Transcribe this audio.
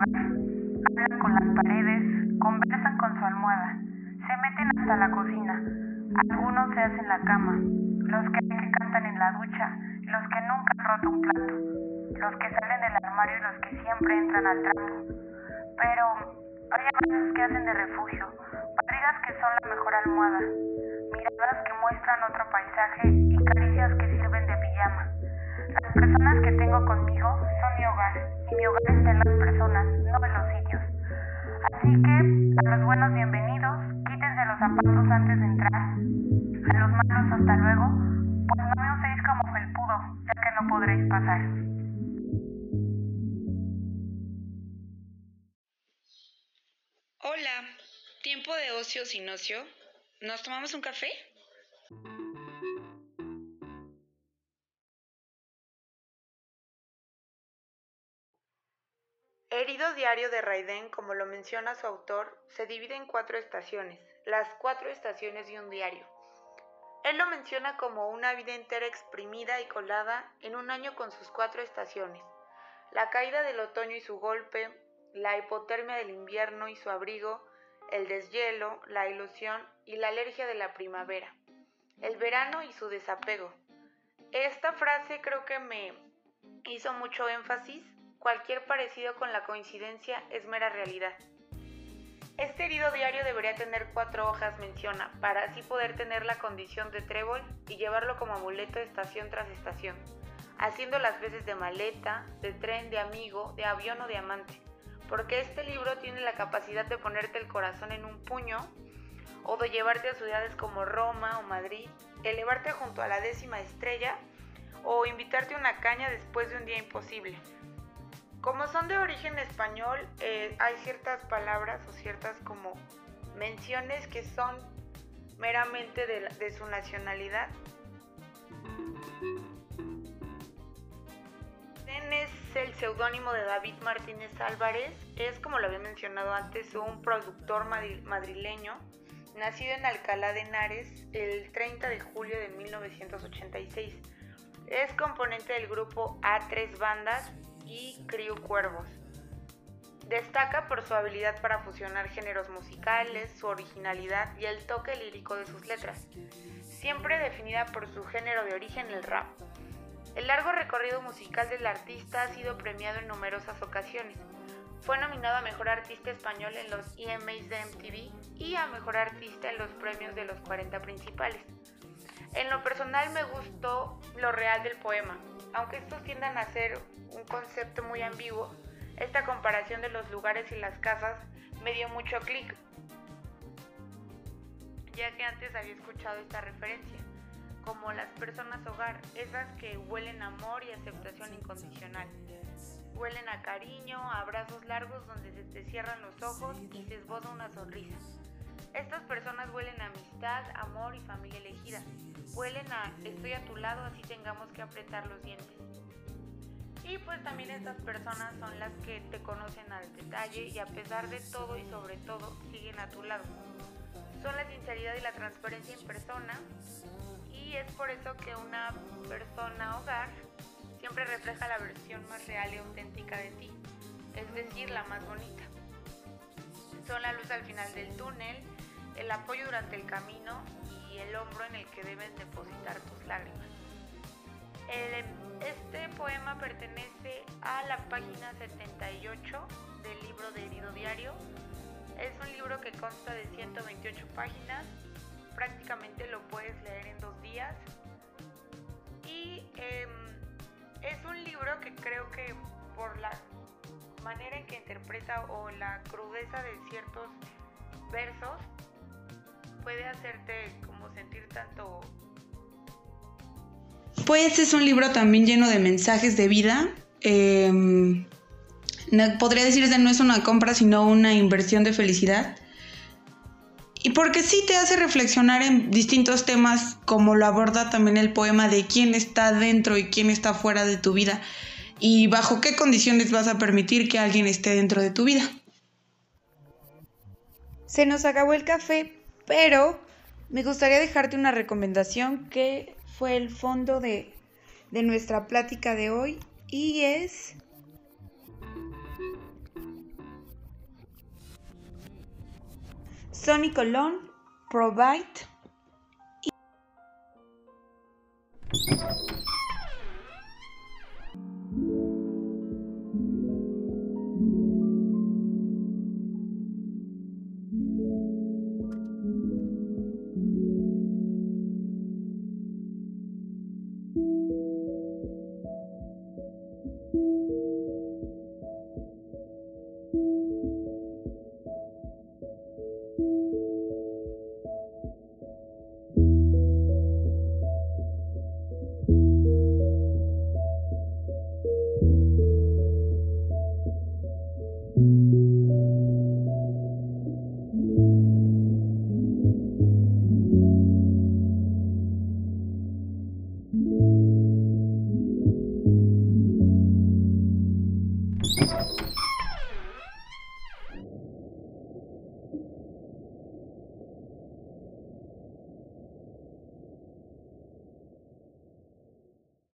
hablan con las paredes, conversan con su almohada, se meten hasta la cocina. Algunos se hacen la cama, los que, cantan en la ducha, los que nunca han roto un plato, los que salen del armario y los que siempre entran al trapo. Pero hay abrazos que hacen de refugio, barrigas que son la mejor almohada, miradas que muestran otro paisaje y caricias que sirven de pijama. Las personas que tengo conmigo son mi hogar y mi hogar está en las personas, no en los sitios. Así que a los buenos bienvenidos, zapatos antes de entrar. A los malos hasta luego, pues no me uséis como felpudo, ya que no podréis pasar. Hola, tiempo de ocio sin ocio. ¿Nos tomamos un café? Herido diario de Raiden, como lo menciona su autor, se divide en cuatro estaciones, las cuatro estaciones de un diario. Él lo menciona como una vida entera exprimida y colada en un año con sus cuatro estaciones, la caída del otoño y su golpe, la hipotermia del invierno y su abrigo, el deshielo, la ilusión y la alergia de la primavera, el verano y su desapego. Esta frase creo que me hizo mucho énfasis Cualquier parecido con la coincidencia es mera realidad. Este herido diario debería tener cuatro hojas, menciona, para así poder tener la condición de trébol y llevarlo como amuleto estación tras estación, haciendo las veces de maleta, de tren, de amigo, de avión o de amante, porque este libro tiene la capacidad de ponerte el corazón en un puño o de llevarte a ciudades como Roma o Madrid, elevarte junto a la décima estrella o invitarte a una caña después de un día imposible. Como son de origen español, eh, hay ciertas palabras o ciertas como menciones que son meramente de, de su nacionalidad. es el seudónimo de David Martínez Álvarez, es como lo había mencionado antes, un productor madrileño, nacido en Alcalá de Henares el 30 de julio de 1986. Es componente del grupo A3 Bandas y Crew Cuervos. Destaca por su habilidad para fusionar géneros musicales, su originalidad y el toque lírico de sus letras, siempre definida por su género de origen, el rap. El largo recorrido musical del artista ha sido premiado en numerosas ocasiones. Fue nominado a Mejor Artista Español en los EMAs de MTV y a Mejor Artista en los premios de los 40 principales. En lo personal me gustó lo real del poema, aunque estos tiendan a ser un concepto muy ambiguo, esta comparación de los lugares y las casas me dio mucho clic, ya que antes había escuchado esta referencia, como las personas hogar, esas que huelen amor y aceptación incondicional. Huelen a cariño, a abrazos largos donde se te cierran los ojos y se esboza una sonrisa. Estas personas huelen a amistad, amor y familia elegida. Huelen a estoy a tu lado así tengamos que apretar los dientes. Y pues también estas personas son las que te conocen al detalle y a pesar de todo y sobre todo siguen a tu lado. Son la sinceridad y la transparencia en persona y es por eso que una persona hogar siempre refleja la versión más real y auténtica de ti, es decir, la más bonita. Son la luz al final del túnel, el apoyo durante el camino y el hombro en el que debes depositar tus lágrimas. este poema pertenece a la página 78 del libro de Herido Diario. Es un libro que consta de 128 páginas. Prácticamente lo puedes leer en dos días. Y em, es un libro que creo que por la manera en que interpreta o la crudeza de ciertos versos puede hacerte como sentir tanto pues es un libro también lleno de mensajes de vida. Em, podría decirse no es una compra, sino una inversión de felicidad. y porque sí te hace reflexionar en distintos temas, como lo aborda también el poema de quién está dentro y quién está fuera de tu vida, y bajo qué condiciones vas a permitir que alguien esté dentro de tu vida. Se nos acabó el café, pero me gustaría dejarte una recomendación que fue el fondo de, de nuestra plática de hoy y es... Sony Colón, Provide. you